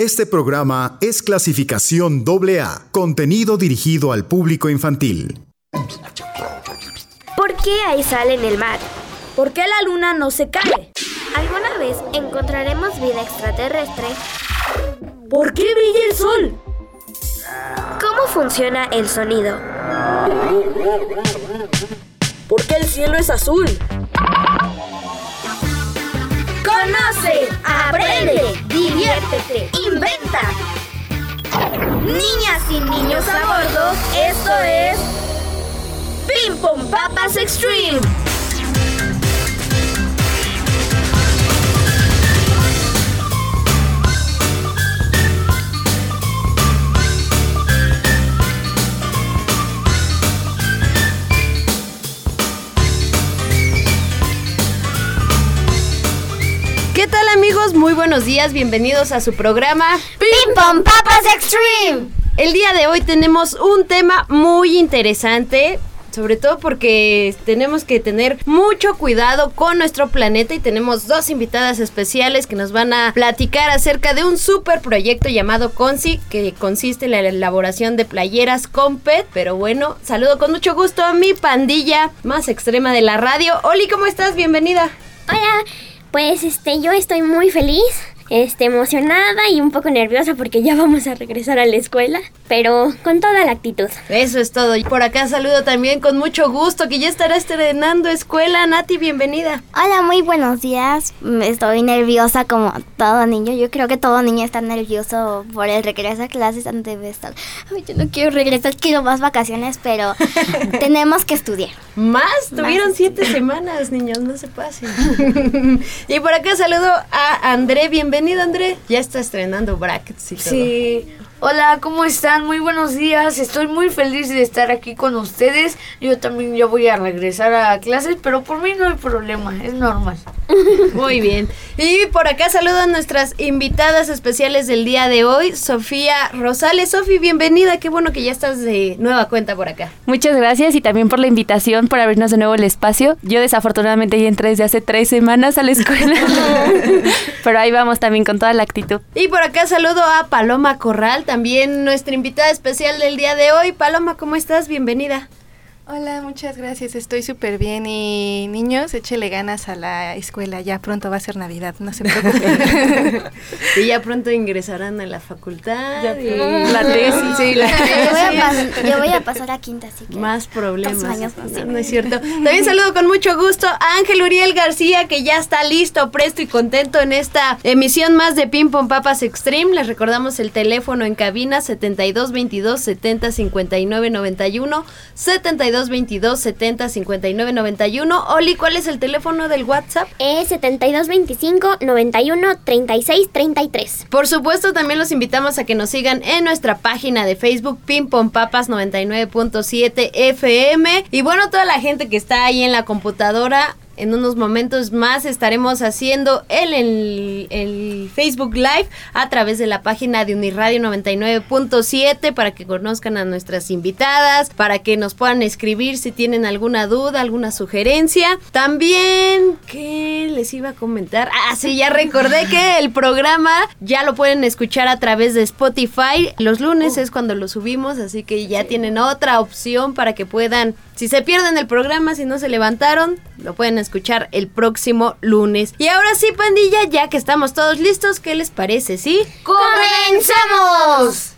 Este programa es clasificación AA, contenido dirigido al público infantil. ¿Por qué hay sal en el mar? ¿Por qué la luna no se cae? ¿Alguna vez encontraremos vida extraterrestre? ¿Por qué brilla el sol? ¿Cómo funciona el sonido? ¿Por qué el cielo es azul? Conoce, aprende, diviértete, inventa. Niñas y niños a bordo, esto es Ping Pong Papas Extreme. ¿Qué tal amigos? Muy buenos días, bienvenidos a su programa Ping Pong Papas Extreme. El día de hoy tenemos un tema muy interesante, sobre todo porque tenemos que tener mucho cuidado con nuestro planeta y tenemos dos invitadas especiales que nos van a platicar acerca de un super proyecto llamado CONSI que consiste en la elaboración de playeras con PET. Pero bueno, saludo con mucho gusto a mi pandilla más extrema de la radio. Oli, ¿cómo estás? Bienvenida. Hola, pues este, yo estoy muy feliz, este, emocionada y un poco nerviosa porque ya vamos a regresar a la escuela, pero con toda la actitud. Eso es todo. Y por acá saludo también con mucho gusto que ya estará estrenando escuela. Nati, bienvenida. Hola, muy buenos días. Mm, Estoy nerviosa como todo niño. Yo creo que todo niño está nervioso por el regreso a clases antes de estar. Ay, yo no quiero regresar, quiero más vacaciones, pero tenemos que estudiar. Más, tuvieron siete semanas, niños, no se pasen. y por acá saludo a André, bienvenido André. Ya está estrenando brackets y todo. Sí. Hola, ¿cómo están? Muy buenos días. Estoy muy feliz de estar aquí con ustedes. Yo también ya voy a regresar a clases, pero por mí no hay problema, es normal. Muy bien. Y por acá saludo a nuestras invitadas especiales del día de hoy, Sofía Rosales. Sofi, bienvenida. Qué bueno que ya estás de nueva cuenta por acá. Muchas gracias y también por la invitación, por abrirnos de nuevo el espacio. Yo desafortunadamente ya entré desde hace tres semanas a la escuela, pero ahí vamos también con toda la actitud. Y por acá saludo a Paloma Corral, también nuestra invitada especial del día de hoy. Paloma, ¿cómo estás? Bienvenida. Hola, muchas gracias. Estoy súper bien y niños, échele ganas a la escuela. Ya pronto va a ser Navidad, no se preocupen. y ya pronto ingresarán a la facultad. Ya y- pronto. La tesis, sí, la Yo voy, a tesis. pas- yo voy a pasar a quinta, así que. Más problemas. Dos años, No, no es cierto. También saludo con mucho gusto a Ángel Uriel García, que ya está listo, presto y contento en esta emisión más de Ping Pong Papas Extreme. Les recordamos el teléfono en cabina 7222 70 59 91 7222 70 59 91. Oli, ¿cuál es el teléfono del WhatsApp? Es 7225 91 36 33. Por supuesto, también los invitamos a que nos sigan en nuestra página de Facebook, Papas 99.7 FM. Y bueno, toda la gente que está ahí en la computadora. En unos momentos más estaremos haciendo el, el, el Facebook Live a través de la página de Uniradio 99.7 para que conozcan a nuestras invitadas, para que nos puedan escribir si tienen alguna duda, alguna sugerencia. También, ¿qué les iba a comentar? Ah, sí, ya recordé que el programa ya lo pueden escuchar a través de Spotify. Los lunes es cuando lo subimos, así que ya tienen otra opción para que puedan, si se pierden el programa, si no se levantaron, lo pueden escuchar el próximo lunes. Y ahora sí, pandilla, ya que estamos todos listos, ¿qué les parece? ¿Sí? ¡Comenzamos!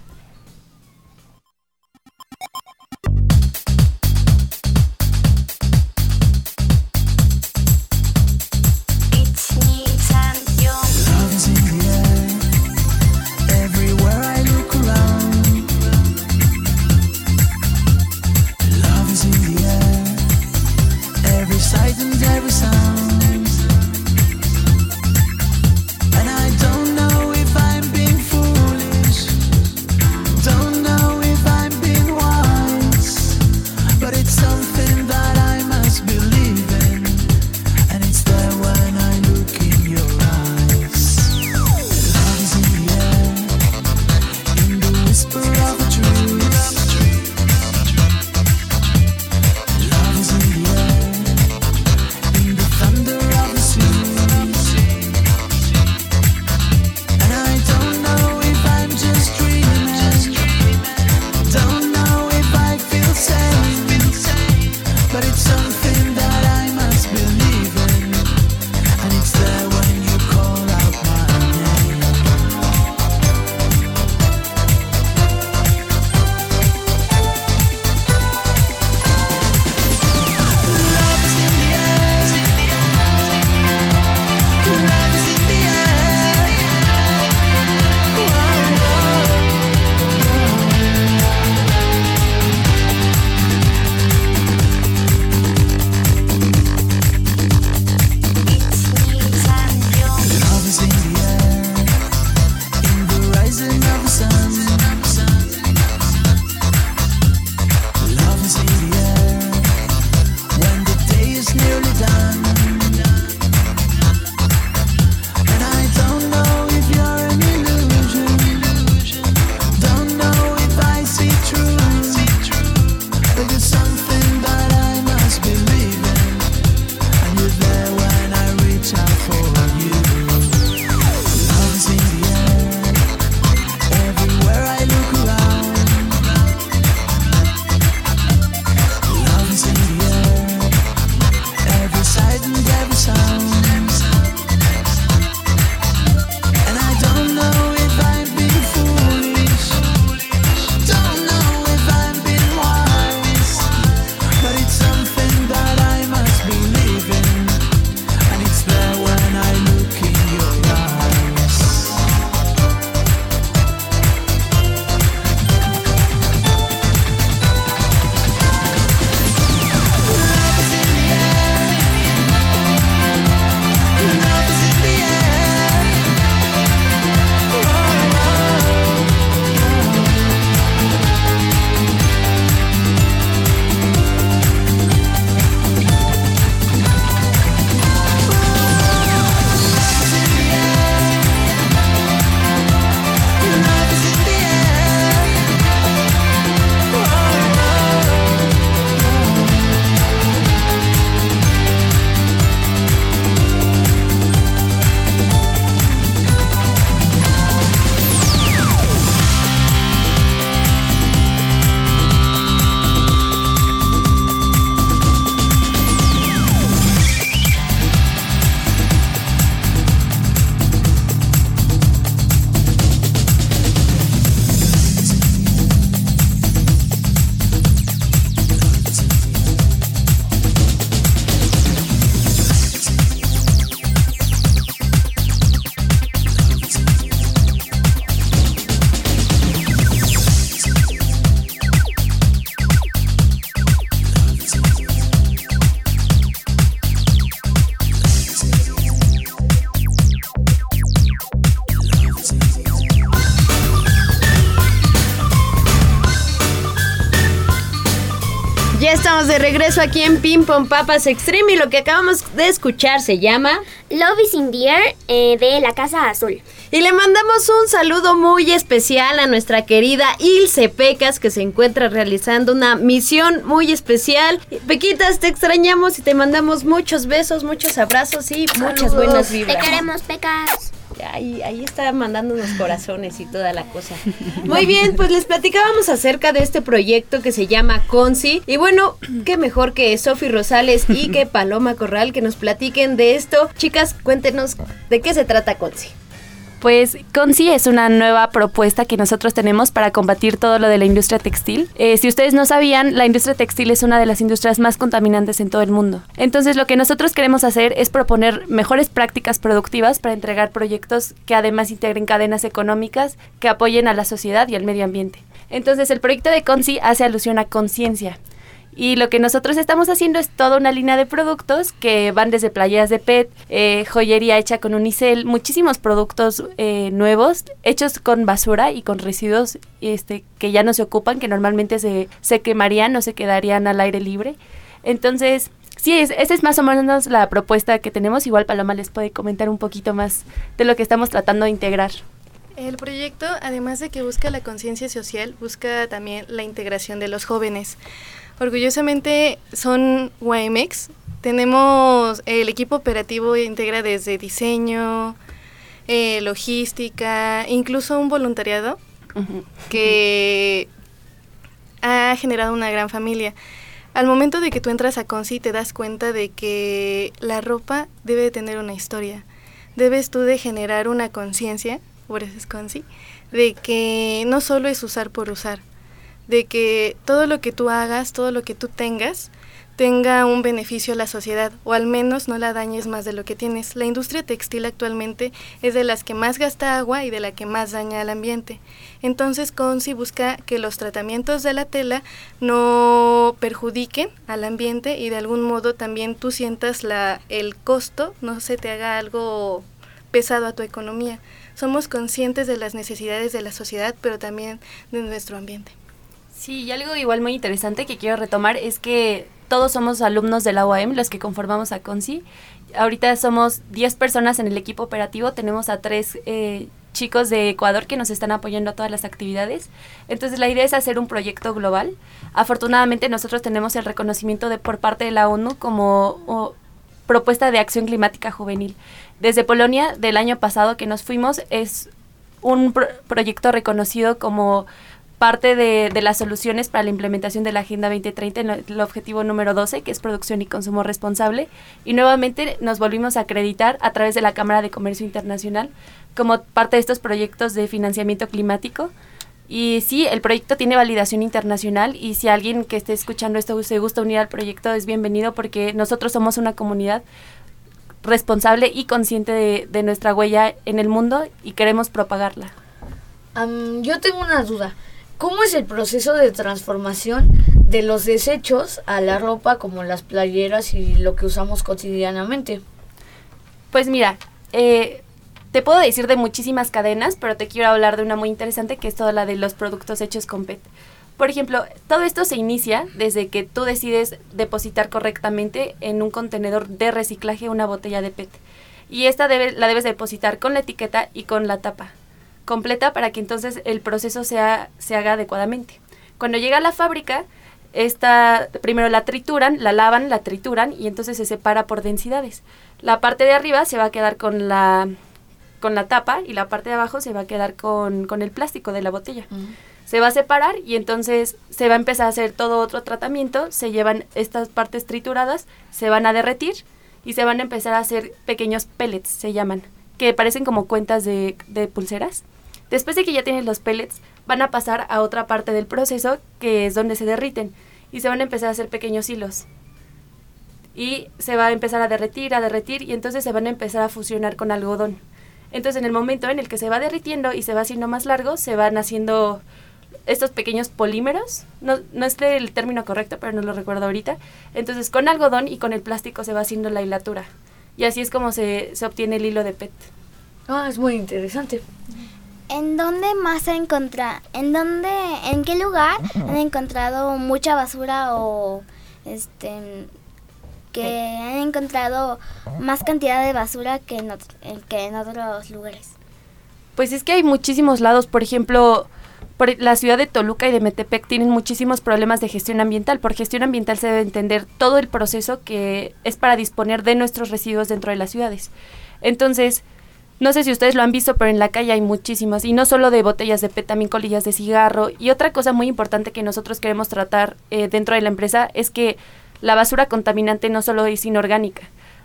Regreso aquí en Ping Pong Papas Extreme y lo que acabamos de escuchar se llama Love is in the air eh, de la Casa Azul. Y le mandamos un saludo muy especial a nuestra querida Ilse Pecas que se encuentra realizando una misión muy especial. Pequitas, te extrañamos y te mandamos muchos besos, muchos abrazos y muchas buenas Te vibras. queremos, Pecas. Ahí, ahí está mandando unos corazones y toda la cosa. Muy bien, pues les platicábamos acerca de este proyecto que se llama Conci. Y bueno, qué mejor que Sofi Rosales y que Paloma Corral que nos platiquen de esto. Chicas, cuéntenos de qué se trata Conci. Pues Conci es una nueva propuesta que nosotros tenemos para combatir todo lo de la industria textil. Eh, si ustedes no sabían, la industria textil es una de las industrias más contaminantes en todo el mundo. Entonces lo que nosotros queremos hacer es proponer mejores prácticas productivas para entregar proyectos que además integren cadenas económicas que apoyen a la sociedad y al medio ambiente. Entonces el proyecto de Conci hace alusión a conciencia. Y lo que nosotros estamos haciendo es toda una línea de productos que van desde playeras de PET, eh, joyería hecha con unicel, muchísimos productos eh, nuevos hechos con basura y con residuos este, que ya no se ocupan, que normalmente se, se quemarían o se quedarían al aire libre. Entonces, sí, es, esa es más o menos la propuesta que tenemos. Igual Paloma les puede comentar un poquito más de lo que estamos tratando de integrar. El proyecto, además de que busca la conciencia social, busca también la integración de los jóvenes. Orgullosamente son YMX. Tenemos el equipo operativo integra desde diseño, eh, logística, incluso un voluntariado que ha generado una gran familia. Al momento de que tú entras a Conci te das cuenta de que la ropa debe de tener una historia. Debes tú de generar una conciencia, por eso es Conci, de que no solo es usar por usar, de que todo lo que tú hagas, todo lo que tú tengas, tenga un beneficio a la sociedad o al menos no la dañes más de lo que tienes. La industria textil actualmente es de las que más gasta agua y de la que más daña al ambiente. Entonces Consi busca que los tratamientos de la tela no perjudiquen al ambiente y de algún modo también tú sientas el costo, no se te haga algo pesado a tu economía. Somos conscientes de las necesidades de la sociedad, pero también de nuestro ambiente. Sí, y algo igual muy interesante que quiero retomar es que todos somos alumnos de la UAM, los que conformamos a CONCI. Ahorita somos 10 personas en el equipo operativo, tenemos a tres eh, chicos de Ecuador que nos están apoyando a todas las actividades. Entonces la idea es hacer un proyecto global. Afortunadamente nosotros tenemos el reconocimiento de por parte de la ONU como propuesta de acción climática juvenil. Desde Polonia del año pasado que nos fuimos es un pro- proyecto reconocido como parte de, de las soluciones para la implementación de la Agenda 2030 en el objetivo número 12, que es producción y consumo responsable. Y nuevamente nos volvimos a acreditar a través de la Cámara de Comercio Internacional como parte de estos proyectos de financiamiento climático. Y sí, el proyecto tiene validación internacional y si alguien que esté escuchando esto se gusta unir al proyecto es bienvenido porque nosotros somos una comunidad responsable y consciente de, de nuestra huella en el mundo y queremos propagarla. Am, yo tengo una duda. ¿Cómo es el proceso de transformación de los desechos a la ropa como las playeras y lo que usamos cotidianamente? Pues mira, eh, te puedo decir de muchísimas cadenas, pero te quiero hablar de una muy interesante que es toda la de los productos hechos con PET. Por ejemplo, todo esto se inicia desde que tú decides depositar correctamente en un contenedor de reciclaje una botella de PET. Y esta la debes depositar con la etiqueta y con la tapa completa para que entonces el proceso sea, se haga adecuadamente. Cuando llega a la fábrica, esta primero la trituran, la lavan, la trituran y entonces se separa por densidades. La parte de arriba se va a quedar con la con la tapa y la parte de abajo se va a quedar con, con el plástico de la botella. Se va a separar y entonces se va a empezar a hacer todo otro tratamiento, se llevan estas partes trituradas, se van a derretir y se van a empezar a hacer pequeños pellets, se llaman, que parecen como cuentas de, de pulseras. Después de que ya tienes los pellets, van a pasar a otra parte del proceso que es donde se derriten y se van a empezar a hacer pequeños hilos. Y se va a empezar a derretir, a derretir y entonces se van a empezar a fusionar con algodón. Entonces en el momento en el que se va derritiendo y se va haciendo más largo, se van haciendo estos pequeños polímeros. No, no es el término correcto, pero no lo recuerdo ahorita. Entonces con algodón y con el plástico se va haciendo la hilatura. Y así es como se, se obtiene el hilo de PET. Ah, es muy interesante. ¿En dónde más se encontra? ¿En dónde, en qué lugar han encontrado mucha basura o este que han encontrado más cantidad de basura que en, en- que en otros lugares. Pues es que hay muchísimos lados, por ejemplo, por la ciudad de Toluca y de Metepec tienen muchísimos problemas de gestión ambiental. Por gestión ambiental se debe entender todo el proceso que es para disponer de nuestros residuos dentro de las ciudades. Entonces, no sé si ustedes lo han visto, pero en la calle hay muchísimas, y no solo de botellas de PET, también colillas de cigarro. Y otra cosa muy importante que nosotros queremos tratar eh, dentro de la empresa es que la basura contaminante no solo es inorgánica,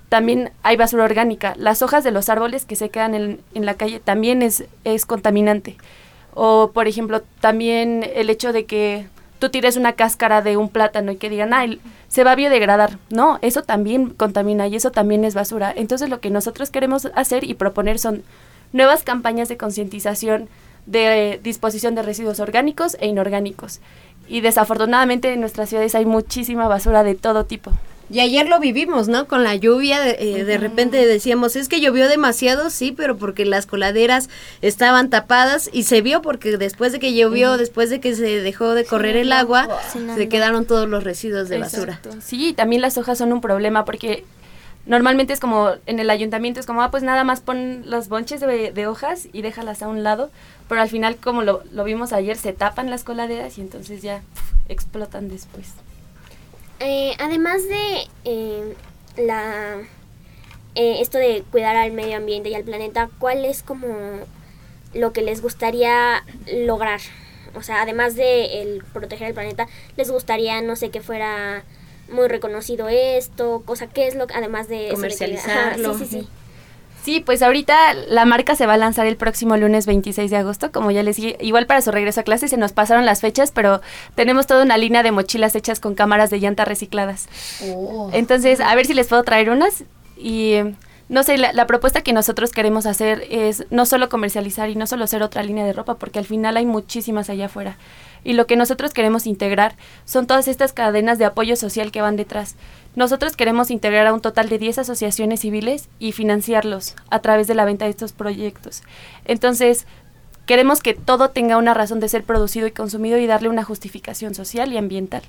también hay basura orgánica. Las hojas de los árboles que se quedan en, en la calle también es, es contaminante. O, por ejemplo, también el hecho de que tú tires una cáscara de un plátano y que digan, ah, se va a biodegradar. No, eso también contamina y eso también es basura. Entonces lo que nosotros queremos hacer y proponer son nuevas campañas de concientización de disposición de residuos orgánicos e inorgánicos. Y desafortunadamente en nuestras ciudades hay muchísima basura de todo tipo. Y ayer lo vivimos, ¿no? Con la lluvia, de, eh, de repente decíamos, es que llovió demasiado, sí, pero porque las coladeras estaban tapadas y se vio porque después de que llovió, después de que se dejó de correr el agua, se quedaron todos los residuos de basura. Exacto. Sí, también las hojas son un problema porque normalmente es como en el ayuntamiento es como, ah, pues nada más pon los bonches de, de hojas y déjalas a un lado, pero al final como lo, lo vimos ayer, se tapan las coladeras y entonces ya explotan después. Eh, además de eh, la eh, esto de cuidar al medio ambiente y al planeta, ¿cuál es como lo que les gustaría lograr? O sea, además de el proteger el planeta, ¿les gustaría, no sé, que fuera muy reconocido esto? Cosa, ¿qué es lo que, además de eso de que- ajá, sí, sí, sí. Sí, pues ahorita la marca se va a lanzar el próximo lunes 26 de agosto, como ya les dije, igual para su regreso a clase se nos pasaron las fechas, pero tenemos toda una línea de mochilas hechas con cámaras de llanta recicladas. Entonces, a ver si les puedo traer unas y no sé, la, la propuesta que nosotros queremos hacer es no solo comercializar y no solo ser otra línea de ropa, porque al final hay muchísimas allá afuera. Y lo que nosotros queremos integrar son todas estas cadenas de apoyo social que van detrás. Nosotros queremos integrar a un total de 10 asociaciones civiles y financiarlos a través de la venta de estos proyectos. Entonces, queremos que todo tenga una razón de ser producido y consumido y darle una justificación social y ambiental.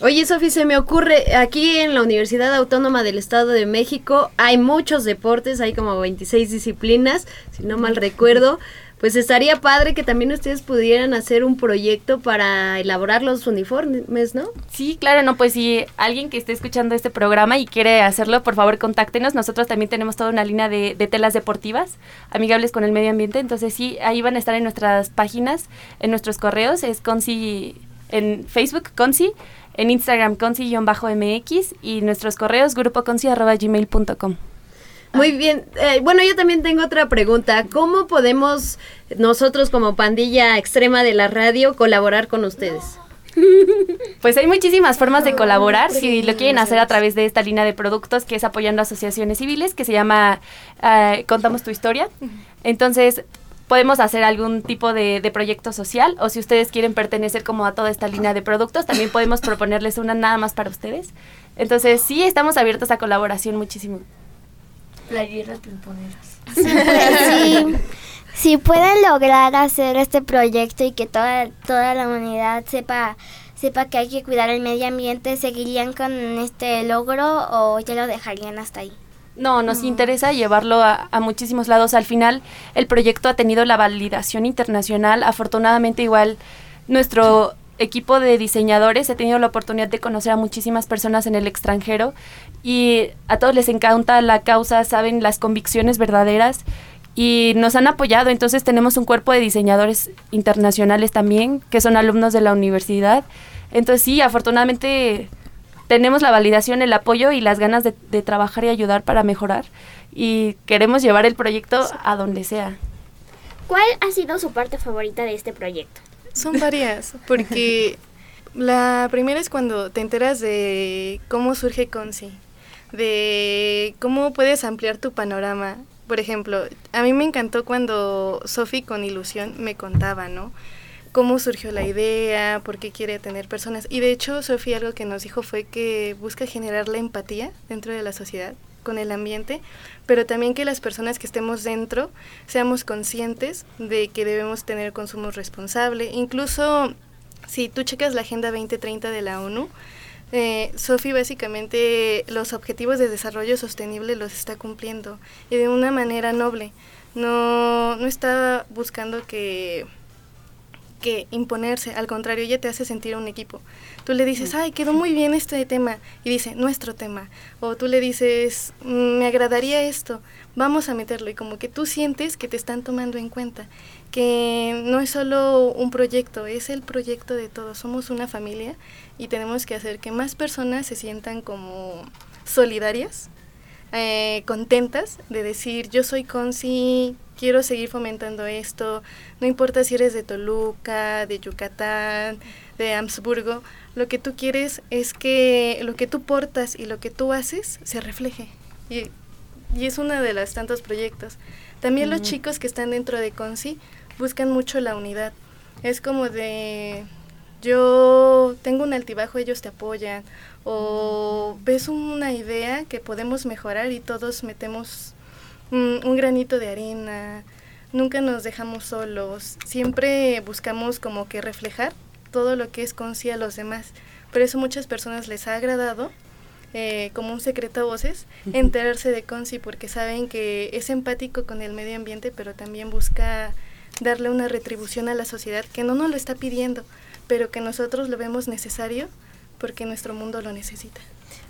Oye, Sofi, se me ocurre, aquí en la Universidad Autónoma del Estado de México hay muchos deportes, hay como 26 disciplinas, si no mal recuerdo. Pues estaría padre que también ustedes pudieran hacer un proyecto para elaborar los uniformes, ¿no? Sí, claro, no, pues si alguien que esté escuchando este programa y quiere hacerlo, por favor contáctenos. Nosotros también tenemos toda una línea de, telas deportivas amigables con el medio ambiente. Entonces sí, ahí van a estar en nuestras páginas, en nuestros correos. Es Conci en Facebook, Conci, en Instagram, Conci-MX y nuestros correos, grupoconci.gmail.com. Muy bien. Eh, bueno, yo también tengo otra pregunta. ¿Cómo podemos nosotros como pandilla extrema de la radio colaborar con ustedes? Pues hay muchísimas formas de colaborar. Si lo quieren hacer a través de esta línea de productos que es apoyando asociaciones civiles, que se llama eh, Contamos tu historia. Entonces, podemos hacer algún tipo de, de proyecto social o si ustedes quieren pertenecer como a toda esta línea de productos, también podemos proponerles una nada más para ustedes. Entonces, sí, estamos abiertos a colaboración muchísimo. Playeras pimponeras. Sí, si pueden lograr hacer este proyecto y que toda, toda la humanidad sepa, sepa que hay que cuidar el medio ambiente, ¿seguirían con este logro o ya lo dejarían hasta ahí? No, nos interesa llevarlo a, a muchísimos lados. Al final, el proyecto ha tenido la validación internacional. Afortunadamente, igual nuestro equipo de diseñadores ha tenido la oportunidad de conocer a muchísimas personas en el extranjero y a todos les encanta la causa, saben las convicciones verdaderas y nos han apoyado. Entonces tenemos un cuerpo de diseñadores internacionales también que son alumnos de la universidad. Entonces sí, afortunadamente tenemos la validación, el apoyo y las ganas de, de trabajar y ayudar para mejorar y queremos llevar el proyecto a donde sea. ¿Cuál ha sido su parte favorita de este proyecto? Son varias, porque la primera es cuando te enteras de cómo surge Conci, de cómo puedes ampliar tu panorama. Por ejemplo, a mí me encantó cuando Sofi con ilusión me contaba, ¿no? Cómo surgió la idea, por qué quiere tener personas. Y de hecho, Sofi algo que nos dijo fue que busca generar la empatía dentro de la sociedad con el ambiente, pero también que las personas que estemos dentro seamos conscientes de que debemos tener consumo responsable. Incluso si tú checas la Agenda 2030 de la ONU, Eh, Sofi básicamente los objetivos de desarrollo sostenible los está cumpliendo y de una manera noble. No, no está buscando que, que imponerse, al contrario, ella te hace sentir un equipo. Tú le dices, ay, quedó muy bien este tema, y dice, nuestro tema. O tú le dices, "Mm, me agradaría esto, vamos a meterlo. Y como que tú sientes que te están tomando en cuenta, que no es solo un proyecto, es el proyecto de todos. Somos una familia y tenemos que hacer que más personas se sientan como solidarias, eh, contentas de decir, yo soy Conci, quiero seguir fomentando esto, no importa si eres de Toluca, de Yucatán, de Habsburgo, lo que tú quieres es que lo que tú portas y lo que tú haces se refleje. Y es uno de los tantos proyectos. También los chicos que están dentro de Conci buscan mucho la unidad. Es como de, yo tengo un altibajo, ellos te apoyan. O ves una idea que podemos mejorar y todos metemos mm, un granito de arena. Nunca nos dejamos solos. Siempre buscamos como que reflejar todo lo que es Conci a los demás. Por eso muchas personas les ha agradado eh, como un secreto a voces, enterarse de Conci porque saben que es empático con el medio ambiente, pero también busca darle una retribución a la sociedad que no nos lo está pidiendo, pero que nosotros lo vemos necesario porque nuestro mundo lo necesita.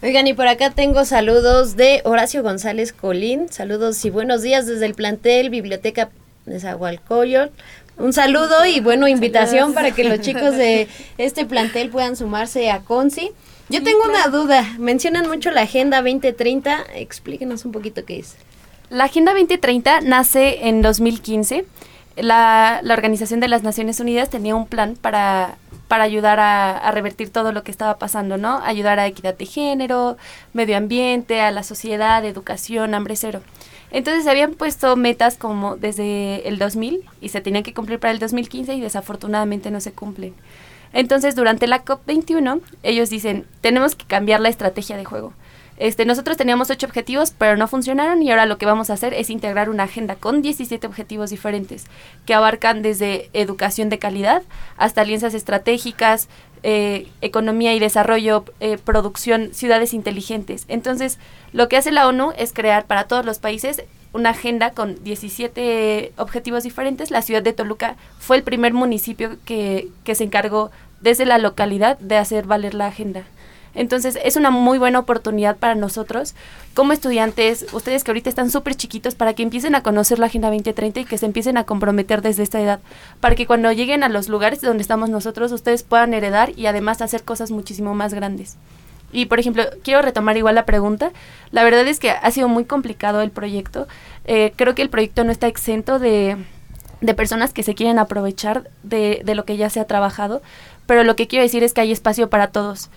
Oigan, y por acá tengo saludos de Horacio González Colín. Saludos y buenos días desde el plantel Biblioteca de Zahualcoyol. Un saludo y bueno, invitación Saludos. para que los chicos de este plantel puedan sumarse a Conci. Yo tengo una duda. Mencionan mucho la Agenda 2030. Explíquenos un poquito qué es. La Agenda 2030 nace en 2015. La, la Organización de las Naciones Unidas tenía un plan para, para ayudar a, a revertir todo lo que estaba pasando, ¿no? Ayudar a equidad de género, medio ambiente, a la sociedad, educación, hambre cero. Entonces se habían puesto metas como desde el 2000 y se tenían que cumplir para el 2015 y desafortunadamente no se cumplen. Entonces, durante la COP21, ellos dicen, tenemos que cambiar la estrategia de juego. Este, nosotros teníamos ocho objetivos, pero no funcionaron y ahora lo que vamos a hacer es integrar una agenda con 17 objetivos diferentes que abarcan desde educación de calidad hasta alianzas estratégicas, eh, economía y desarrollo, eh, producción, ciudades inteligentes. Entonces, lo que hace la ONU es crear para todos los países una agenda con 17 objetivos diferentes. La ciudad de Toluca fue el primer municipio que, que se encargó desde la localidad de hacer valer la agenda. Entonces es una muy buena oportunidad para nosotros como estudiantes, ustedes que ahorita están súper chiquitos, para que empiecen a conocer la Agenda 2030 y que se empiecen a comprometer desde esta edad, para que cuando lleguen a los lugares donde estamos nosotros, ustedes puedan heredar y además hacer cosas muchísimo más grandes. Y por ejemplo, quiero retomar igual la pregunta. La verdad es que ha sido muy complicado el proyecto. Eh, creo que el proyecto no está exento de, de personas que se quieren aprovechar de, de lo que ya se ha trabajado, pero lo que quiero decir es que hay espacio para todos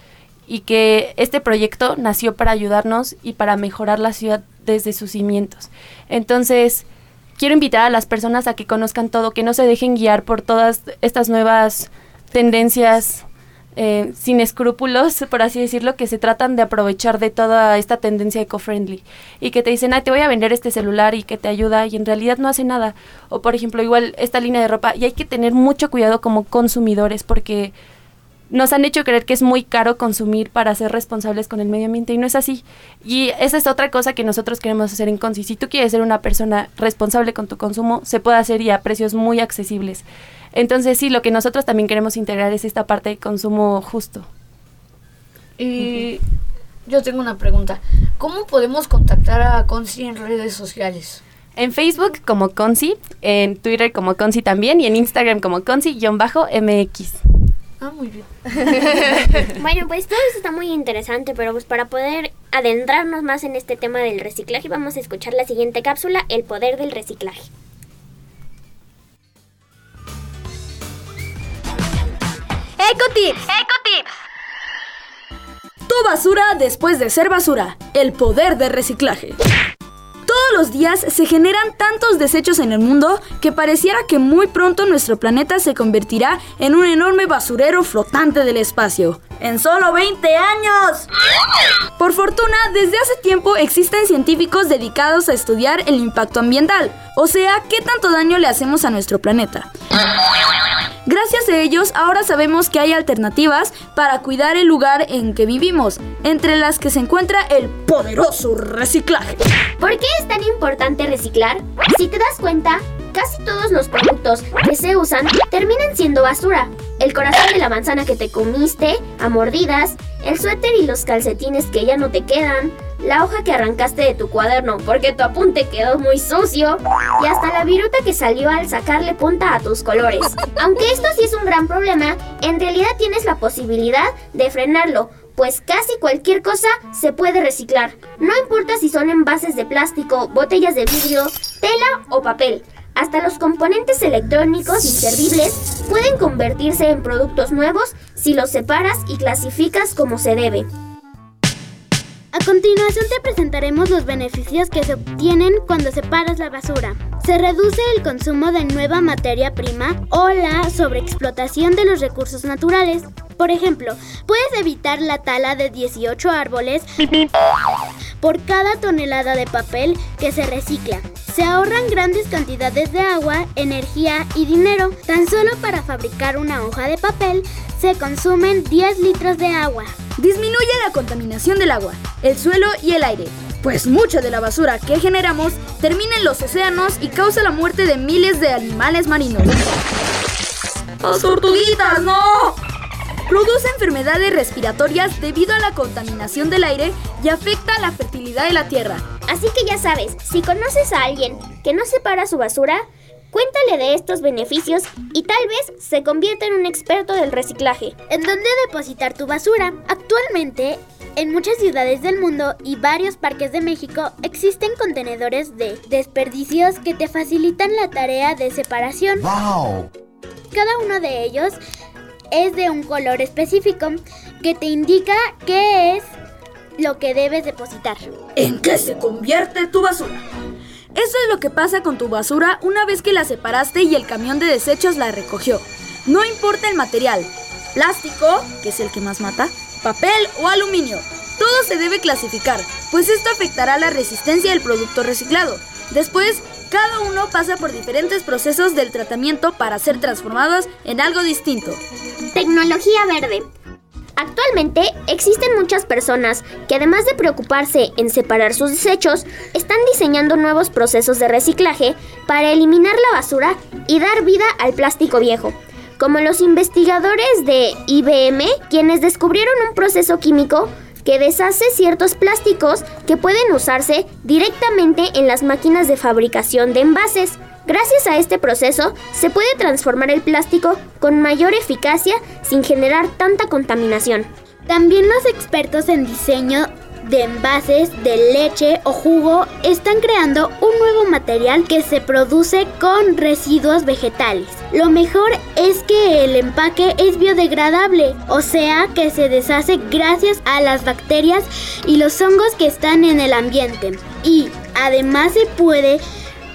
y que este proyecto nació para ayudarnos y para mejorar la ciudad desde sus cimientos. Entonces, quiero invitar a las personas a que conozcan todo, que no se dejen guiar por todas estas nuevas tendencias eh, sin escrúpulos, por así decirlo, que se tratan de aprovechar de toda esta tendencia eco-friendly y que te dicen, ah, te voy a vender este celular y que te ayuda y en realidad no hace nada. O por ejemplo, igual esta línea de ropa y hay que tener mucho cuidado como consumidores porque nos han hecho creer que es muy caro consumir para ser responsables con el medio ambiente y no es así. Y esa es otra cosa que nosotros queremos hacer en Conci. Si tú quieres ser una persona responsable con tu consumo, se puede hacer y a precios muy accesibles. Entonces sí, lo que nosotros también queremos integrar es esta parte de consumo justo. Y yo tengo una pregunta. ¿Cómo podemos contactar a Conci en redes sociales? En Facebook como Conci, en Twitter como Conci también y en Instagram como Conci-MX. Ah, muy bien. Bueno, pues todo eso está muy interesante, pero pues para poder adentrarnos más en este tema del reciclaje, vamos a escuchar la siguiente cápsula, El poder del reciclaje. Ecotips. Ecotips. Tu basura después de ser basura. El poder de reciclaje. Todos los días se generan tantos desechos en el mundo que pareciera que muy pronto nuestro planeta se convertirá en un enorme basurero flotante del espacio. ¡En solo 20 años! Por fortuna, desde hace tiempo existen científicos dedicados a estudiar el impacto ambiental, o sea, qué tanto daño le hacemos a nuestro planeta. Gracias a ellos ahora sabemos que hay alternativas para cuidar el lugar en que vivimos, entre las que se encuentra el poderoso reciclaje. ¿Por qué es tan importante reciclar? Si te das cuenta, casi todos los productos que se usan terminan siendo basura. El corazón de la manzana que te comiste a mordidas, el suéter y los calcetines que ya no te quedan, la hoja que arrancaste de tu cuaderno porque tu apunte quedó muy sucio y hasta la viruta que salió al sacarle punta a tus colores. Aunque esto sí es un gran problema, en realidad tienes la posibilidad de frenarlo, pues casi cualquier cosa se puede reciclar. No importa si son envases de plástico, botellas de vidrio, tela o papel. Hasta los componentes electrónicos inservibles pueden convertirse en productos nuevos si los separas y clasificas como se debe. A continuación te presentaremos los beneficios que se obtienen cuando separas la basura. Se reduce el consumo de nueva materia prima o la sobreexplotación de los recursos naturales. Por ejemplo, puedes evitar la tala de 18 árboles por cada tonelada de papel que se recicla. Se ahorran grandes cantidades de agua, energía y dinero. Tan solo para fabricar una hoja de papel se consumen 10 litros de agua. Disminuye la contaminación del agua, el suelo y el aire, pues mucha de la basura que generamos termina en los océanos y causa la muerte de miles de animales marinos. ¡Las tortuguitas, no! Produce enfermedades respiratorias debido a la contaminación del aire y afecta la fertilidad de la tierra. Así que ya sabes, si conoces a alguien que no separa su basura, cuéntale de estos beneficios y tal vez se convierta en un experto del reciclaje. ¿En dónde depositar tu basura? Actualmente, en muchas ciudades del mundo y varios parques de México existen contenedores de desperdicios que te facilitan la tarea de separación. Cada uno de ellos es de un color específico que te indica qué es lo que debes depositar. ¿En qué se convierte tu basura? Eso es lo que pasa con tu basura una vez que la separaste y el camión de desechos la recogió. No importa el material, plástico, que es el que más mata, papel o aluminio. Todo se debe clasificar, pues esto afectará la resistencia del producto reciclado. Después, cada uno pasa por diferentes procesos del tratamiento para ser transformados en algo distinto. Tecnología verde. Actualmente existen muchas personas que además de preocuparse en separar sus desechos, están diseñando nuevos procesos de reciclaje para eliminar la basura y dar vida al plástico viejo, como los investigadores de IBM, quienes descubrieron un proceso químico que deshace ciertos plásticos que pueden usarse directamente en las máquinas de fabricación de envases. Gracias a este proceso se puede transformar el plástico con mayor eficacia sin generar tanta contaminación. También los expertos en diseño de envases de leche o jugo están creando un nuevo material que se produce con residuos vegetales. Lo mejor es que el empaque es biodegradable, o sea que se deshace gracias a las bacterias y los hongos que están en el ambiente. Y además se puede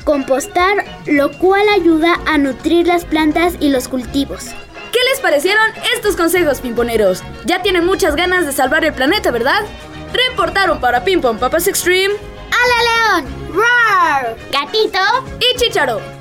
compostar, lo cual ayuda a nutrir las plantas y los cultivos. ¿Qué les parecieron estos consejos, pimponeros? Ya tienen muchas ganas de salvar el planeta, ¿verdad? Reportaron para Pimpon Papas Extreme, ¡Ala León! ¡Roar! Gatito y Chicharo.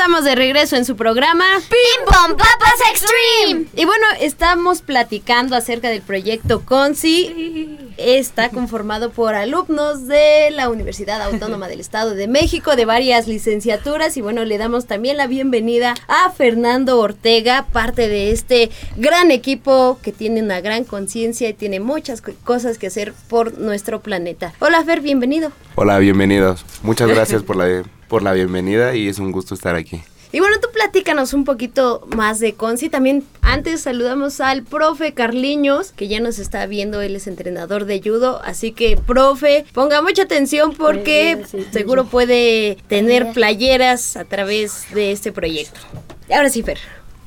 Estamos de regreso en su programa Pim Pom Papas Extreme. Y bueno, estamos platicando acerca del proyecto CONSI. Está conformado por alumnos de la Universidad Autónoma del Estado de México, de varias licenciaturas. Y bueno, le damos también la bienvenida a Fernando Ortega, parte de este gran equipo que tiene una gran conciencia y tiene muchas co- cosas que hacer por nuestro planeta. Hola Fer, bienvenido. Hola, bienvenidos. Muchas gracias por la, por la bienvenida y es un gusto estar aquí. Y bueno, tú platícanos un poquito más de Conci. También antes saludamos al profe Carliños, que ya nos está viendo, él es entrenador de judo. Así que, profe, ponga mucha atención porque seguro puede tener playeras a través de este proyecto. Y ahora sí, Fer.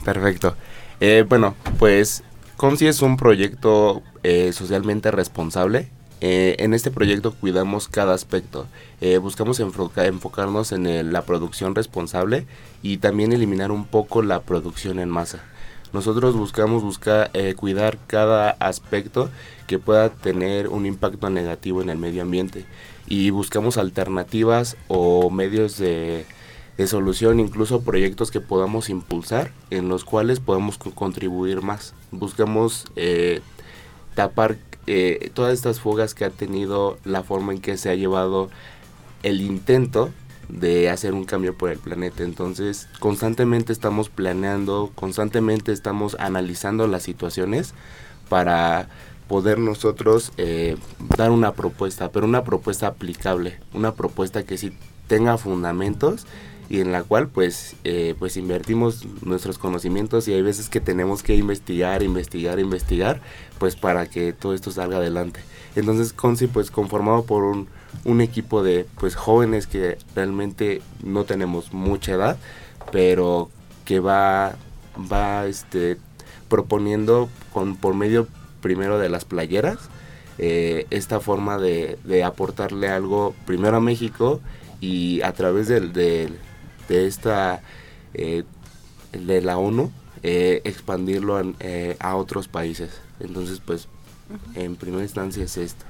Perfecto. Eh, bueno, pues Conci es un proyecto eh, socialmente responsable Eh, en este proyecto cuidamos cada aspecto. Eh, buscamos enfoca- enfocarnos en el- la producción responsable y también eliminar un poco la producción en masa. Nosotros buscamos buscar, eh, cuidar cada aspecto que pueda tener un impacto negativo en el medio ambiente y buscamos alternativas o medios de, de solución, incluso proyectos que podamos impulsar en los cuales podamos co- contribuir más. Buscamos eh, tapar eh, todas estas fugas que ha tenido la forma en que se ha llevado el intento de hacer un cambio por el planeta. Entonces, constantemente estamos planeando, constantemente estamos analizando las situaciones para poder nosotros eh, dar una propuesta, pero una propuesta aplicable, una propuesta que sí tenga fundamentos y en la cual pues eh, pues invertimos nuestros conocimientos y hay veces que tenemos que investigar, investigar, investigar pues para que todo esto salga adelante. Entonces Conci pues conformado por un, un equipo de pues jóvenes que realmente no tenemos mucha edad, pero que va va este proponiendo con por medio primero de las playeras eh, esta forma de, de aportarle algo primero a México y a través del, del- de esta eh, de la ONU eh, expandirlo en, eh, a otros países. Entonces pues en primera instancia es esto.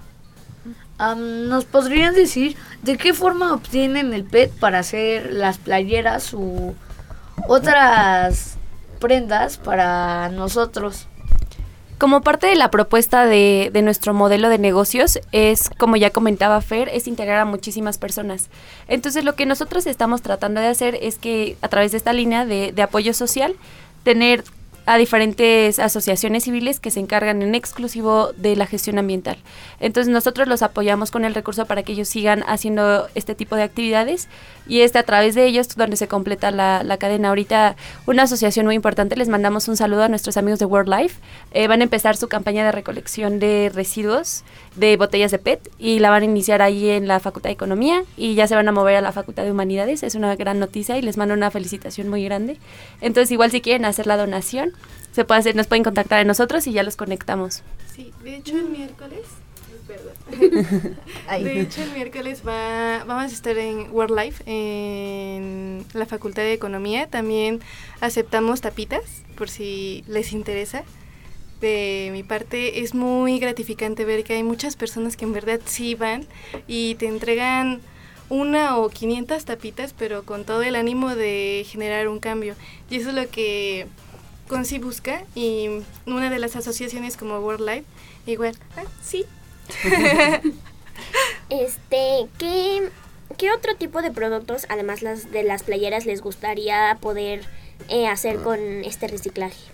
Am, ¿Nos podrían decir de qué forma obtienen el PET para hacer las playeras u otras prendas para nosotros? Como parte de la propuesta de, de nuestro modelo de negocios es, como ya comentaba Fer, es integrar a muchísimas personas. Entonces lo que nosotros estamos tratando de hacer es que a través de esta línea de, de apoyo social, tener a diferentes asociaciones civiles que se encargan en exclusivo de la gestión ambiental. Entonces nosotros los apoyamos con el recurso para que ellos sigan haciendo este tipo de actividades y es a través de ellos donde se completa la, la cadena. Ahorita una asociación muy importante, les mandamos un saludo a nuestros amigos de World Life. Eh, van a empezar su campaña de recolección de residuos de botellas de PET y la van a iniciar ahí en la Facultad de Economía y ya se van a mover a la Facultad de Humanidades. Es una gran noticia y les mando una felicitación muy grande. Entonces igual si quieren hacer la donación, se puede hacer, nos pueden contactar a nosotros y ya los conectamos. Sí, de hecho el miércoles, perdón. De hecho el miércoles va, vamos a estar en World Life en la Facultad de Economía. También aceptamos tapitas por si les interesa. De mi parte es muy gratificante ver que hay muchas personas que en verdad sí van y te entregan una o 500 tapitas, pero con todo el ánimo de generar un cambio. Y eso es lo que Conci busca y una de las asociaciones como World Life, igual, ah, sí. Este, ¿qué, ¿qué otro tipo de productos, además las de las playeras, les gustaría poder eh, hacer con este reciclaje?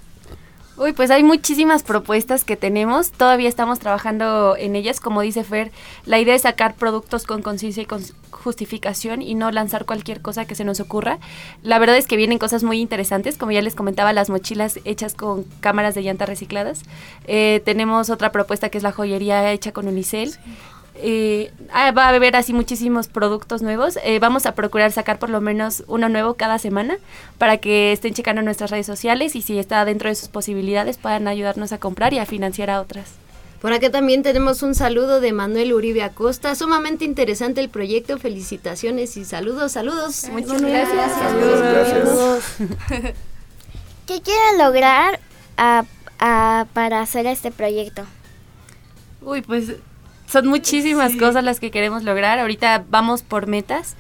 Uy, pues hay muchísimas propuestas que tenemos, todavía estamos trabajando en ellas, como dice Fer, la idea es sacar productos con conciencia y con justificación y no lanzar cualquier cosa que se nos ocurra. La verdad es que vienen cosas muy interesantes, como ya les comentaba, las mochilas hechas con cámaras de llanta recicladas. Eh, tenemos otra propuesta que es la joyería hecha con unicel. Eh, ah, va a haber así muchísimos productos nuevos. Eh, vamos a procurar sacar por lo menos uno nuevo cada semana para que estén checando nuestras redes sociales y si está dentro de sus posibilidades puedan ayudarnos a comprar y a financiar a otras. Por acá también tenemos un saludo de Manuel Uribe Acosta. Sumamente interesante el proyecto. Felicitaciones y saludos, saludos. Muchas gracias. ¿Qué quieren lograr ah, ah, para hacer este proyecto? Uy, pues son muchísimas cosas las que queremos lograr. Ahorita vamos por metas.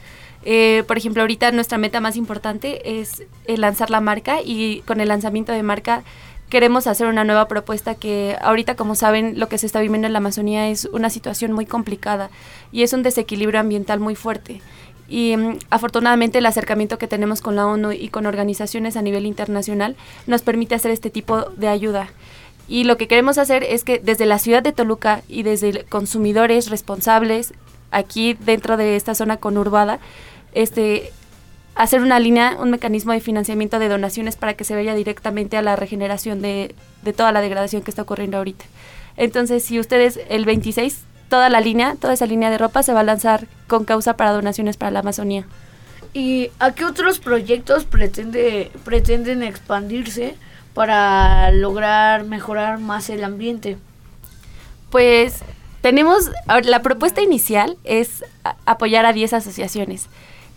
Eh, por ejemplo, ahorita nuestra meta más importante es el lanzar la marca y con el lanzamiento de marca queremos hacer una nueva propuesta que ahorita, como saben, lo que se está viviendo en la Amazonía es una situación muy complicada y es un desequilibrio ambiental muy fuerte. Y mm, afortunadamente el acercamiento que tenemos con la ONU y con organizaciones a nivel internacional nos permite hacer este tipo de ayuda. Y lo que queremos hacer es que desde la ciudad de Toluca y desde consumidores responsables aquí dentro de esta zona conurbada, este, hacer una línea, un mecanismo de financiamiento de donaciones para que se vaya directamente a la regeneración de, de toda la degradación que está ocurriendo ahorita. Entonces, si ustedes el 26, toda la línea, toda esa línea de ropa se va a lanzar con causa para donaciones para la Amazonía. ¿Y a qué otros proyectos pretende, pretenden expandirse para lograr mejorar más el ambiente? Pues tenemos, la propuesta inicial es apoyar a 10 asociaciones.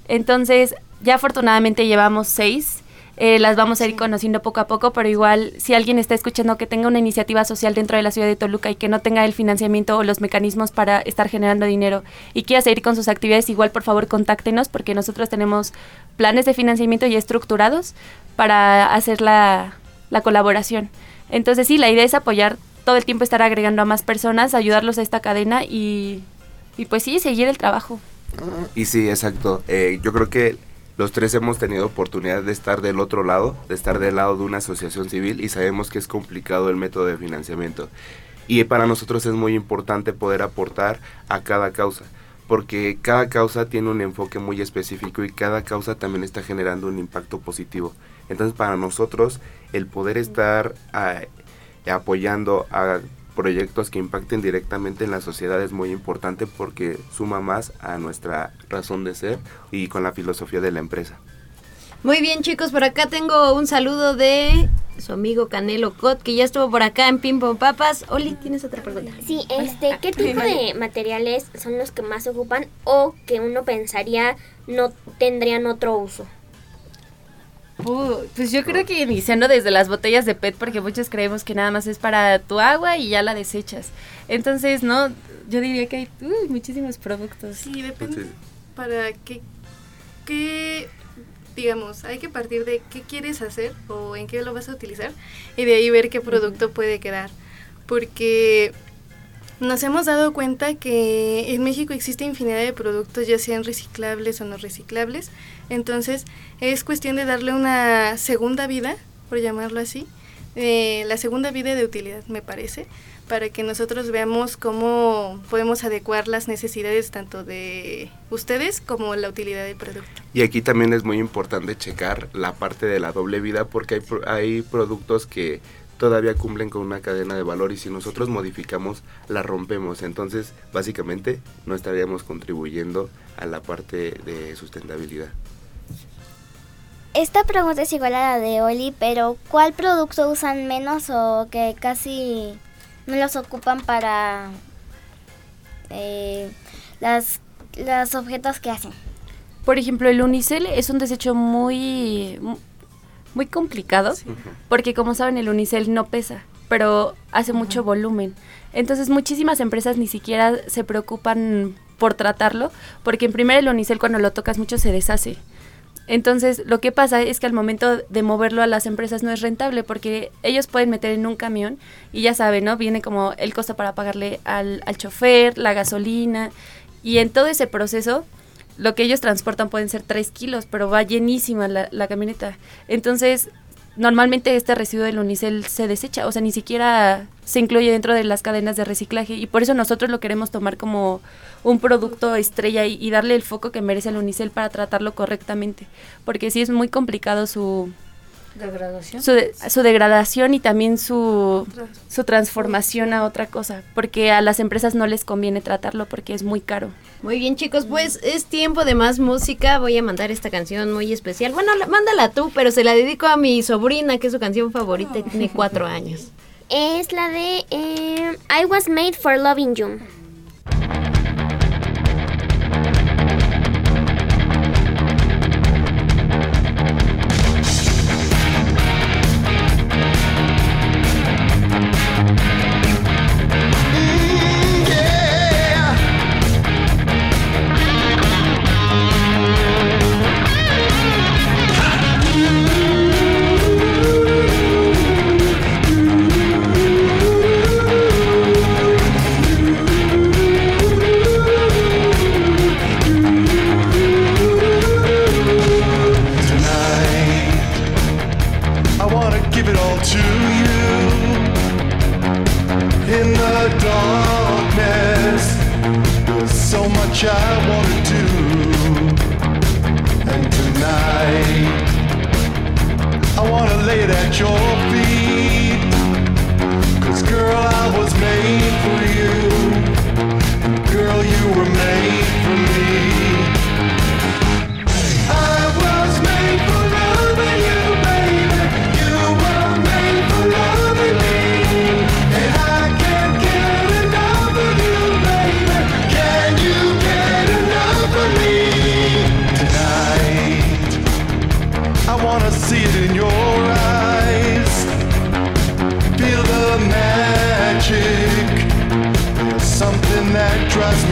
Entonces, ya afortunadamente llevamos 6. eh, las vamos a ir conociendo poco a poco, pero igual si alguien está escuchando que tenga una iniciativa social dentro de la ciudad de Toluca y que no tenga el financiamiento o los mecanismos para estar generando dinero y quiera seguir con sus actividades, igual por favor contáctenos porque nosotros tenemos planes de financiamiento ya estructurados para hacer la, la colaboración. Entonces sí, la idea es apoyar todo el tiempo estar agregando a más personas, ayudarlos a esta cadena y, y pues sí, seguir el trabajo. Y sí, exacto. Eh, yo creo que los tres hemos tenido oportunidad de estar del otro lado, de estar del lado de una asociación civil y sabemos que es complicado el método de financiamiento. Y para nosotros es muy importante poder aportar a cada causa, porque cada causa tiene un enfoque muy específico y cada causa también está generando un impacto positivo. Entonces para nosotros el poder estar ah, apoyando a proyectos que impacten directamente en la sociedad es muy importante porque suma más a nuestra razón de ser y con la filosofía de la empresa. Muy bien, chicos, por acá tengo un saludo de su amigo Canelo Cot, que ya estuvo por acá en Pim Pom Papas. Oli, ¿tienes otra pregunta? Sí, este, ¿qué tipo de materiales son los que más se ocupan o que uno pensaría no tendrían otro uso? Pues yo creo que iniciando desde las botellas de PET, porque muchos creemos que nada más es para tu agua y ya la desechas. Entonces, no, yo diría que hay uy, muchísimos productos. Sí, depende para qué, qué, digamos, hay que partir de qué quieres hacer o en qué lo vas a utilizar y de ahí ver qué producto puede quedar. Porque nos hemos dado cuenta que en México existe infinidad de productos, ya sean reciclables o no reciclables. Entonces es cuestión de darle una segunda vida, por llamarlo así, eh, la segunda vida de utilidad, me parece, para que nosotros veamos cómo podemos adecuar las necesidades tanto de ustedes como la utilidad del producto. Y aquí también es muy importante checar la parte de la doble vida porque hay, hay productos que todavía cumplen con una cadena de valor y si nosotros modificamos, la rompemos. Entonces, básicamente, no estaríamos contribuyendo a la parte de sustentabilidad. Esta pregunta es igual a la de Oli, pero ¿cuál producto usan menos o que casi no los ocupan para eh, las, los objetos que hacen? Por ejemplo, el unicel es un desecho muy, muy complicado, porque como saben, el unicel no pesa, pero hace mucho volumen. Entonces, muchísimas empresas ni siquiera se preocupan por tratarlo, porque en primer el unicel cuando lo tocas mucho se deshace. Entonces, lo que pasa es que al momento de moverlo a las empresas no es rentable porque ellos pueden meter en un camión y ya saben, ¿no? Viene como el costo para pagarle al, al chofer, la gasolina y en todo ese proceso lo que ellos transportan pueden ser 3 kilos, pero va llenísima la, la camioneta. Entonces, normalmente este residuo del unicel se desecha, o sea, ni siquiera se incluye dentro de las cadenas de reciclaje y por eso nosotros lo queremos tomar como un producto estrella y, y darle el foco que merece el unicel para tratarlo correctamente, porque sí es muy complicado su, ¿Degradación? su, de- su degradación y también su, su transformación a otra cosa, porque a las empresas no les conviene tratarlo porque es muy caro. Muy bien, chicos, pues es tiempo de más música. Voy a mandar esta canción muy especial. Bueno, la- mándala tú, pero se la dedico a mi sobrina, que es su canción favorita, tiene cuatro años. Es la de eh, I Was Made for Loving You. trust me.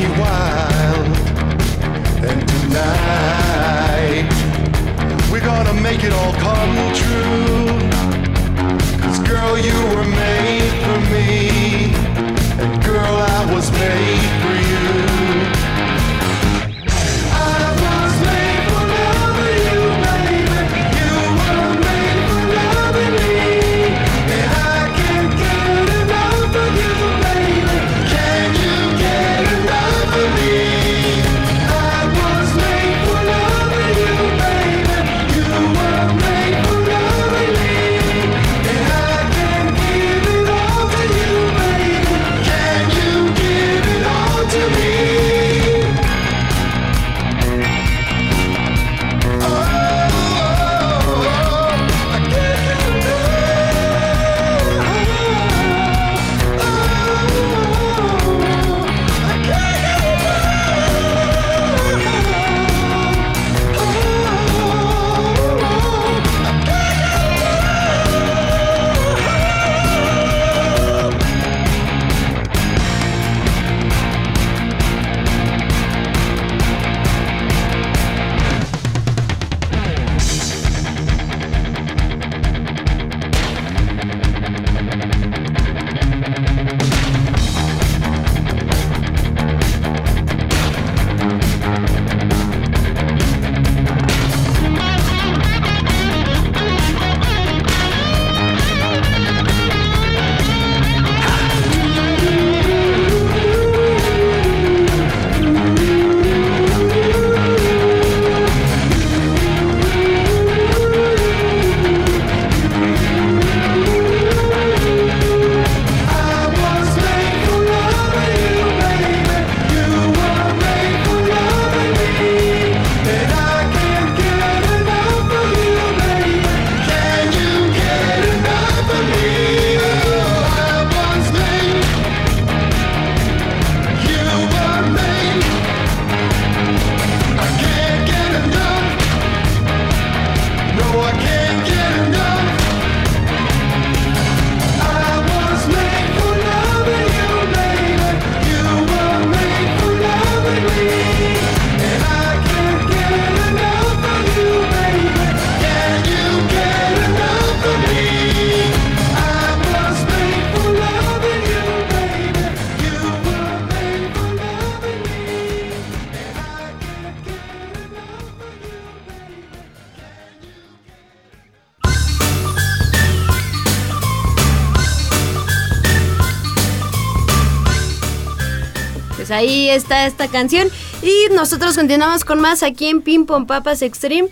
Está esta canción. Y nosotros continuamos con más aquí en Ping Pong Papas Extreme.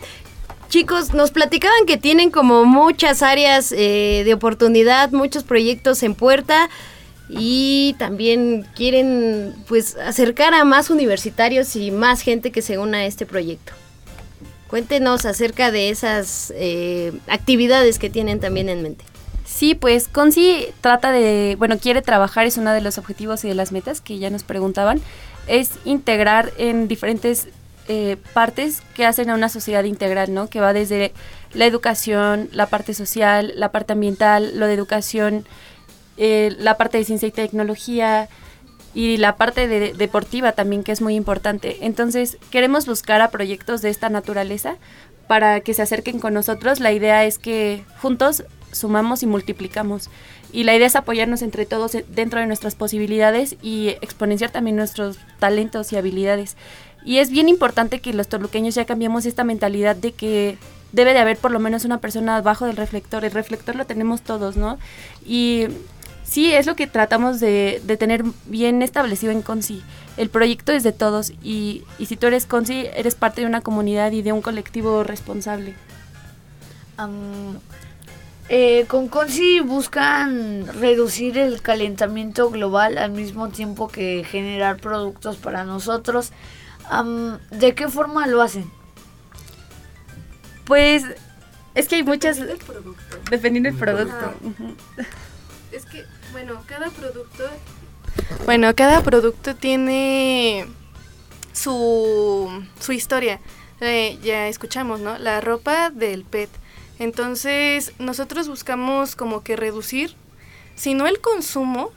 Chicos, nos platicaban que tienen como muchas áreas eh, de oportunidad, muchos proyectos en puerta y también quieren pues acercar a más universitarios y más gente que se una a este proyecto. Cuéntenos acerca de esas eh, actividades que tienen también en mente. Sí, pues Conci trata de, bueno, quiere trabajar, es uno de los objetivos y de las metas que ya nos preguntaban, es integrar en diferentes eh, partes que hacen a una sociedad integral, ¿no? Que va desde la educación, la parte social, la parte ambiental, lo de educación, eh, la parte de ciencia y tecnología y la parte de- deportiva también, que es muy importante. Entonces, queremos buscar a proyectos de esta naturaleza para que se acerquen con nosotros. La idea es que juntos sumamos y multiplicamos. Y la idea es apoyarnos entre todos eh, dentro de nuestras posibilidades y exponenciar también nuestros talentos y habilidades. Y es bien importante que los toluqueños ya cambiemos esta mentalidad de que debe de haber por lo menos una persona abajo del reflector. El reflector lo tenemos todos, ¿no? Y sí, es lo que tratamos de, de tener bien establecido en Conci. El proyecto es de todos y, y si tú eres Conci, eres parte de una comunidad y de un colectivo responsable. Am, eh, con Conci buscan reducir el calentamiento global al mismo tiempo que generar productos para nosotros. ¿De qué forma lo hacen? Pues es que hay muchas... Dependiendo del producto. Ujú. Es que, bueno, cada producto. Bueno, cada producto tiene su, su historia. Eh, ya escuchamos, ¿no? La ropa del PET. Entonces, nosotros buscamos como que reducir, si no el consumo,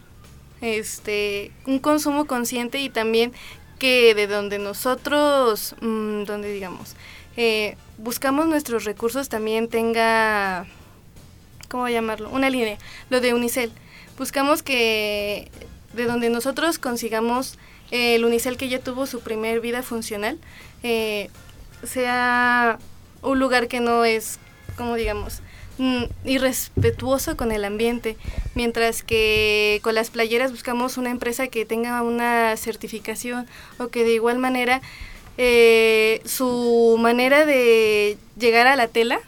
este, un consumo consciente y también que de donde nosotros, mm, donde digamos, eh, buscamos nuestros recursos también tenga, ¿cómo llamarlo? Una línea, lo de Unicel. Buscamos que de donde nosotros consigamos el Unicel que ya tuvo su primer vida funcional, eh, sea un lugar que no es, como digamos, mm, irrespetuoso con el ambiente, mientras que con las playeras buscamos una empresa que tenga una certificación o que de igual manera eh, su manera de llegar a la tela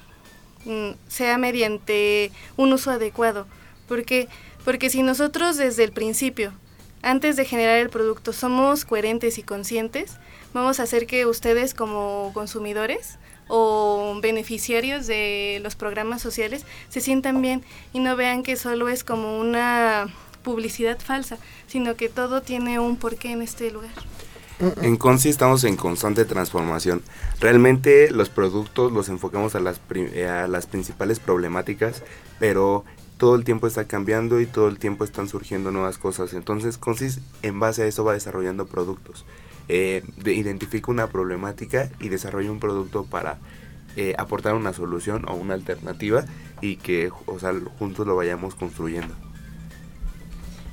mm, sea mediante un uso adecuado. Porque, porque si nosotros desde el principio, antes de generar el producto, somos coherentes y conscientes, vamos a hacer que ustedes como consumidores o beneficiarios de los programas sociales se sientan bien y no vean que solo es como una publicidad falsa, sino que todo tiene un porqué en este lugar. En Conci estamos en constante transformación. Realmente los productos los enfocamos a las, eh, a las principales problemáticas, pero todo el tiempo está cambiando y todo el tiempo están surgiendo nuevas cosas. Entonces Conci en base a eso va desarrollando productos. Eh, de- identifica una problemática y desarrolla un producto para eh, aportar una solución o una alternativa y que o sea, juntos lo vayamos construyendo.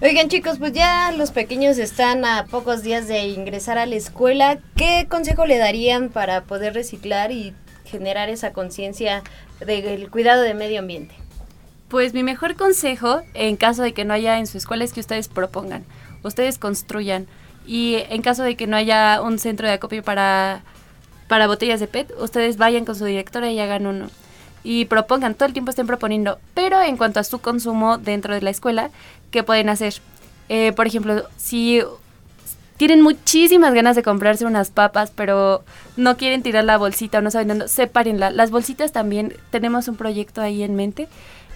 Oigan chicos, pues ya los pequeños están a pocos días de ingresar a la escuela. ¿Qué consejo le darían para poder reciclar y generar esa conciencia del cuidado del medio ambiente? Pues mi mejor consejo, en caso de que no haya en su escuela, es que ustedes propongan, ustedes construyan. Y en caso de que no haya un centro de acopio para, para botellas de PET, ustedes vayan con su directora y hagan uno. Y propongan, todo el tiempo estén proponiendo. Pero en cuanto a su consumo dentro de la escuela, ¿qué pueden hacer? Eh, por ejemplo, si tienen muchísimas ganas de comprarse unas papas, pero no quieren tirar la bolsita o no saben dónde, sepárenla. Las bolsitas también, tenemos un proyecto ahí en mente.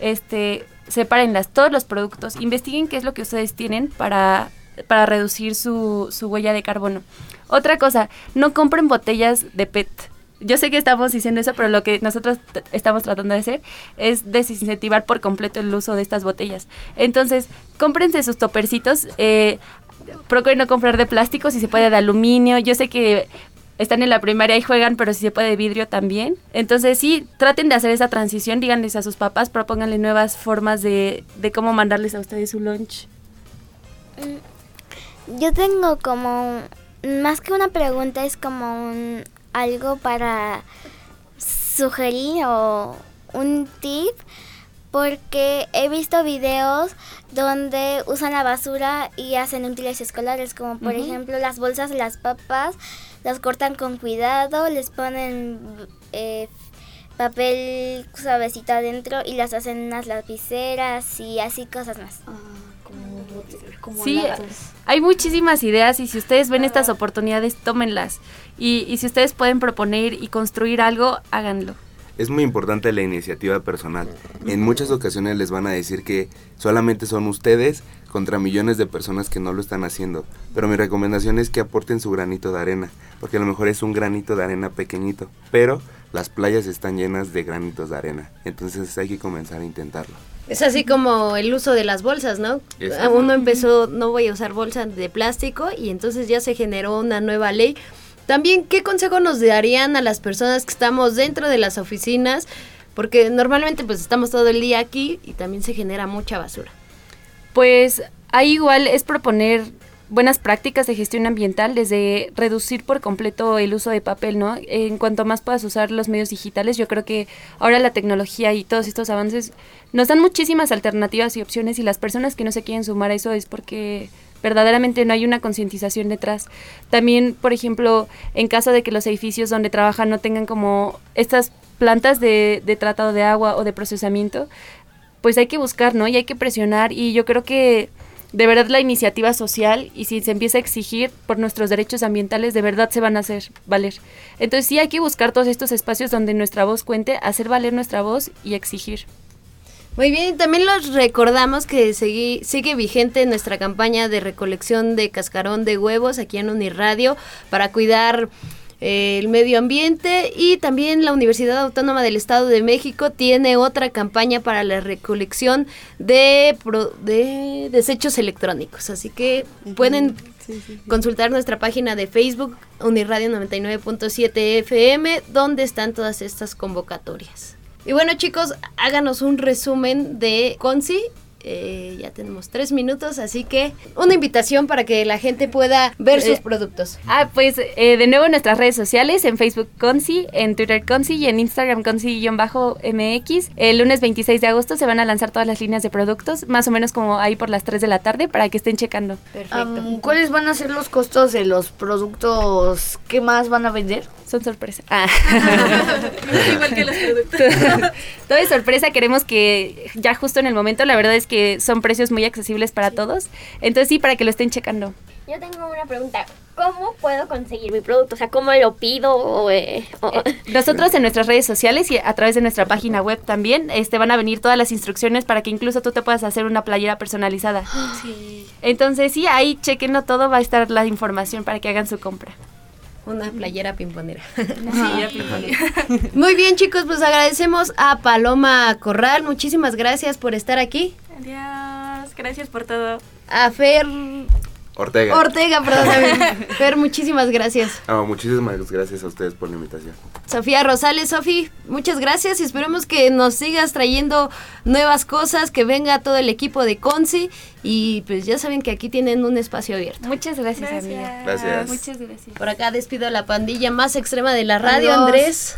Este, sepárenlas, todos los productos, investiguen qué es lo que ustedes tienen para, para reducir su, su huella de carbono. Otra cosa, no compren botellas de PET. Yo sé que estamos diciendo eso, pero lo que nosotros estamos tratando de hacer es desincentivar por completo el uso de estas botellas. Entonces, cómprense sus topercitos. Eh, procuren no comprar de plástico, si se puede de aluminio. Yo sé que están en la primaria y juegan, pero si se puede de vidrio también. Entonces sí, traten de hacer esa transición, díganles a sus papás, propónganle nuevas formas de, de cómo mandarles a ustedes su lunch. Yo tengo como, más que una pregunta, es como un, algo para sugerir o un tip, porque he visto videos donde usan la basura y hacen útiles escolares, como por ejemplo las bolsas de las papas, las cortan con cuidado, les ponen eh, papel suavecito adentro y las hacen unas lapiceras y así cosas más. Sí, hay muchísimas ideas y si ustedes ven estas oportunidades, tómenlas. Y, y si ustedes pueden proponer y construir algo, háganlo. Es muy importante la iniciativa personal. En muchas ocasiones les van a decir que solamente son ustedes contra millones de personas que no lo están haciendo. Pero mi recomendación es que aporten su granito de arena, porque a lo mejor es un granito de arena pequeñito, pero las playas están llenas de granitos de arena. Entonces hay que comenzar a intentarlo. Es así como el uso de las bolsas, ¿no? Exacto. Uno empezó, no voy a usar bolsas de plástico y entonces ya se generó una nueva ley. También, ¿qué consejo nos darían a las personas que estamos dentro de las oficinas? Porque normalmente pues estamos todo el día aquí y también se genera mucha basura. Pues ahí igual es proponer buenas prácticas de gestión ambiental, desde reducir por completo el uso de papel, ¿no? En cuanto más puedas usar los medios digitales, yo creo que ahora la tecnología y todos estos avances nos dan muchísimas alternativas y opciones y las personas que no se quieren sumar a eso es porque verdaderamente no hay una concientización detrás. También, por ejemplo, en caso de que los edificios donde trabajan no tengan como estas plantas de, de tratado de agua o de procesamiento, pues hay que buscar, ¿no? Y hay que presionar y yo creo que de verdad la iniciativa social y si se empieza a exigir por nuestros derechos ambientales, de verdad se van a hacer valer. Entonces sí hay que buscar todos estos espacios donde nuestra voz cuente, hacer valer nuestra voz y exigir. Muy bien, también los recordamos que sigue vigente nuestra campaña de recolección de cascarón de huevos aquí en Uniradio para cuidar el medio ambiente y también la Universidad Autónoma del Estado de México tiene otra campaña para la recolección de, pro- de desechos electrónicos. Así que pueden consultar nuestra página de Facebook, Uniradio 99.7 FM, donde están todas estas convocatorias. Y bueno chicos, háganos un resumen de Conci. Eh, ya tenemos tres minutos, así que una invitación para que la gente pueda ver sus Eh, productos. Ah, pues eh, de nuevo en nuestras redes sociales, en Facebook Conci, en Twitter Conci y en Instagram Conci-MX. El lunes 26 de agosto se van a lanzar todas las líneas de productos, más o menos como ahí por las 3 de la tarde, para que estén checando. Am, ¿Cuáles van a ser los costos de los productos que más van a vender? Son sorpresa. Ah. Igual que los productos. Todo es sorpresa, queremos que ya justo en el momento, la verdad es que son precios muy accesibles para todos. Entonces sí, para que lo estén checando. Yo tengo una pregunta. ¿Cómo puedo conseguir mi producto? O sea, ¿cómo lo pido? O, eh, o- Nosotros en nuestras redes sociales y a través de nuestra página web también este, van a venir todas las instrucciones para que incluso tú te puedas hacer una playera personalizada. Entonces sí, ahí chequenlo todo, va a estar la información para que hagan su compra. Una playera pimponera. Muy bien chicos, pues agradecemos a Paloma Corral, muchísimas gracias por estar aquí. Adiós, gracias por todo. A Fer Ortega. Ortega, perdóname. Fer, muchísimas gracias. Ah, muchísimas gracias a ustedes por la invitación. Sofía Rosales, Sofi, muchas gracias y esperemos que nos sigas trayendo nuevas cosas, que venga todo el equipo de Conci y pues ya saben que aquí tienen un espacio abierto. Muchas gracias, amiga. Gracias. Muchas gracias. Por acá despido a la pandilla más extrema de la radio, Adiós. Andrés.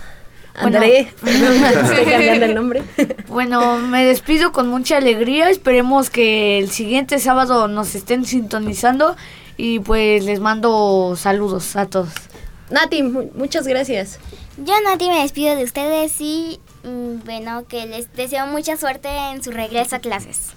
Bueno. André, perdón, me estoy cambiando el nombre. Bueno, me despido con mucha alegría. Esperemos que el siguiente sábado nos estén sintonizando y pues les mando saludos a todos. Nati, mu- muchas gracias. Yo, Nati, me despido de ustedes y mm, bueno, que les deseo mucha suerte en su regreso a clases.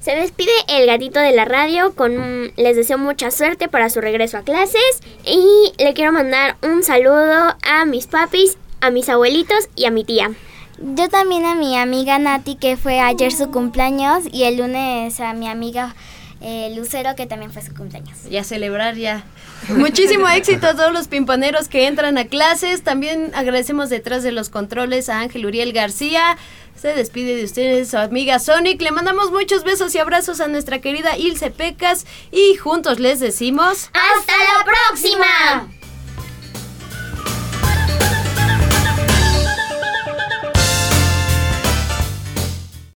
Se despide el gatito de la radio con un- les deseo mucha suerte para su regreso a clases y le quiero mandar un saludo a mis papis, a mis abuelitos y a mi tía. Yo también a mi amiga Nati, que fue ayer su cumpleaños, y el lunes a mi amiga eh, Lucero, que también fue su cumpleaños. Ya celebrar ya. Muchísimo éxito a todos los pimponeros que entran a clases. También agradecemos detrás de los controles a Ángel Uriel García. Se despide de ustedes su amiga Sonic. Le mandamos muchos besos y abrazos a nuestra querida Ilse Pecas. Y juntos les decimos... ¡Hasta la próxima!